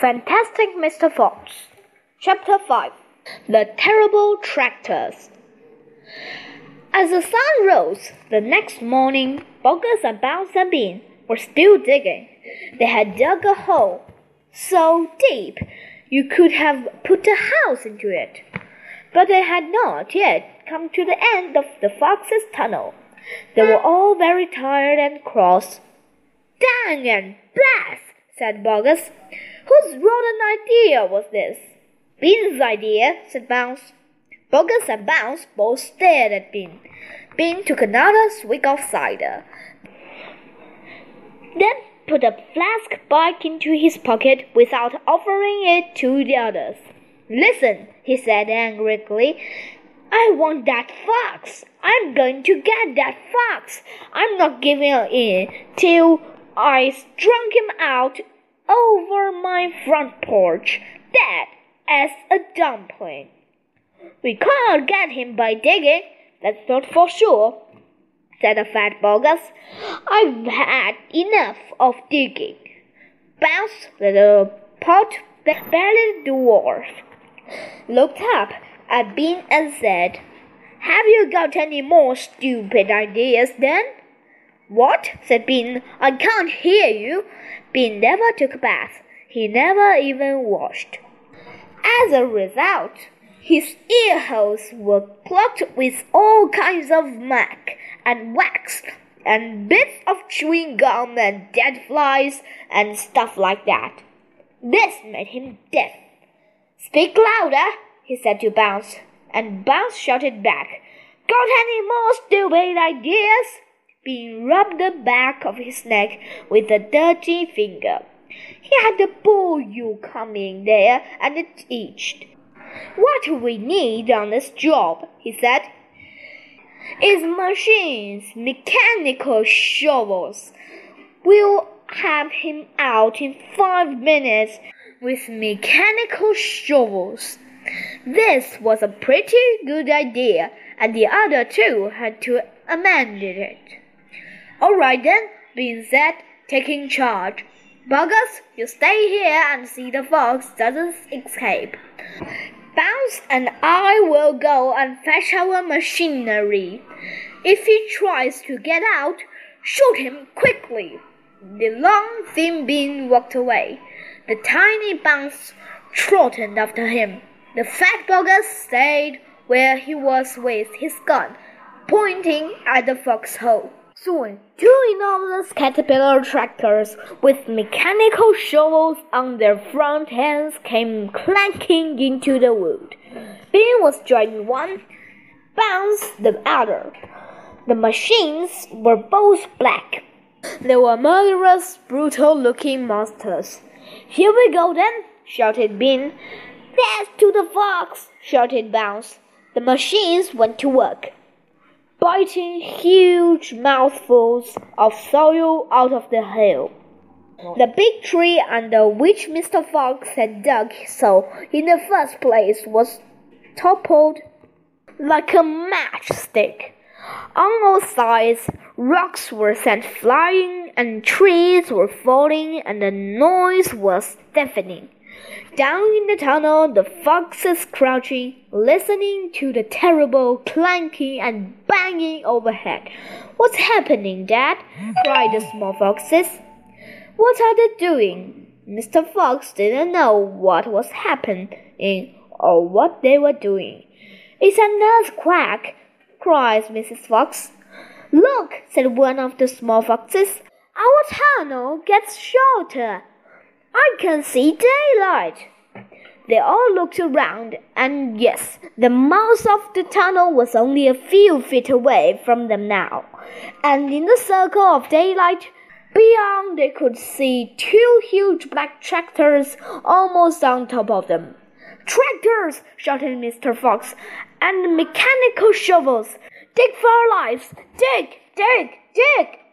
Fantastic Mr. Fox. Chapter 5 The Terrible Tractors. As the sun rose the next morning, Boggis and Bunce and Bean were still digging. They had dug a hole so deep you could have put a house into it. But they had not yet come to the end of the fox's tunnel. They were all very tired and cross. Dang and blast! said Boggis. Whose rotten idea was this? Bean's idea, said Bunce. Boggis and Bunce both stared at Bean. Bean took another swig of cider, then put a flask back into his pocket without offering it to the others. Listen, he said angrily. I want that fox. I'm going to get that fox. I'm not giving in till I strung him out over my front porch, dead as a dumpling. We can't get him by digging, that's not for sure, said the fat Boggis. I've had enough of digging. Bunce, the pot bellied dwarf, looked up at Bean and said, Have you got any more stupid ideas then? What? said Bean. I can't hear you. Bean never took a bath. He never even washed. As a result, his ear holes were clogged with all kinds of muck and wax and bits of chewing gum and dead flies and stuff like that. This made him deaf. Speak louder, he said to Bunce, and Bunce shouted back, Got any more stupid ideas? Bean rubbed the back of his neck with a dirty finger. He had a boil coming there, and it itched. What we need on this job, he said, is machines, mechanical shovels. We'll have him out in five minutes with mechanical shovels. This was a pretty good idea, and the other two had to amend it. All right then, Bean said, taking charge. Boggis, you stay here and see the fox doesn't escape. Bunce and I will go and fetch our machinery. If he tries to get out, shoot him quickly. The long, thin bean walked away. The tiny Bunce trotted after him. The fat Boggis stayed where he was with his gun, pointing at the foxhole. Soon, two enormous caterpillar tractors with mechanical shovels on their front ends came clanking into the wood. Bean was driving one, Bunce the other. The machines were both black. They were murderous, brutal looking monsters. Here we go then, shouted Bean. Death to the fox, shouted Bunce. The machines went to work biting huge mouthfuls of soil out of the hill. The big tree under which Mr. Fox had dug so in the first place was toppled like a matchstick. On all sides, rocks were sent flying and trees were falling and the noise was deafening. Down in the tunnel, the foxes crouching, listening to the terrible clanking and banging overhead. What's happening, Dad? cried the small foxes. What are they doing? Mr. Fox didn't know what was happening or what they were doing. It's a quack, cried Mrs. Fox. Look, said one of the small foxes. Our tunnel gets shorter. I can see daylight. They all looked around, and yes, the mouth of the tunnel was only a few feet away from them now. And in the circle of daylight, beyond they could see two huge black tractors almost on top of them. Tractors! shouted Mr. Fox, and mechanical shovels. Dig for our lives! Dig! Dig! Dig!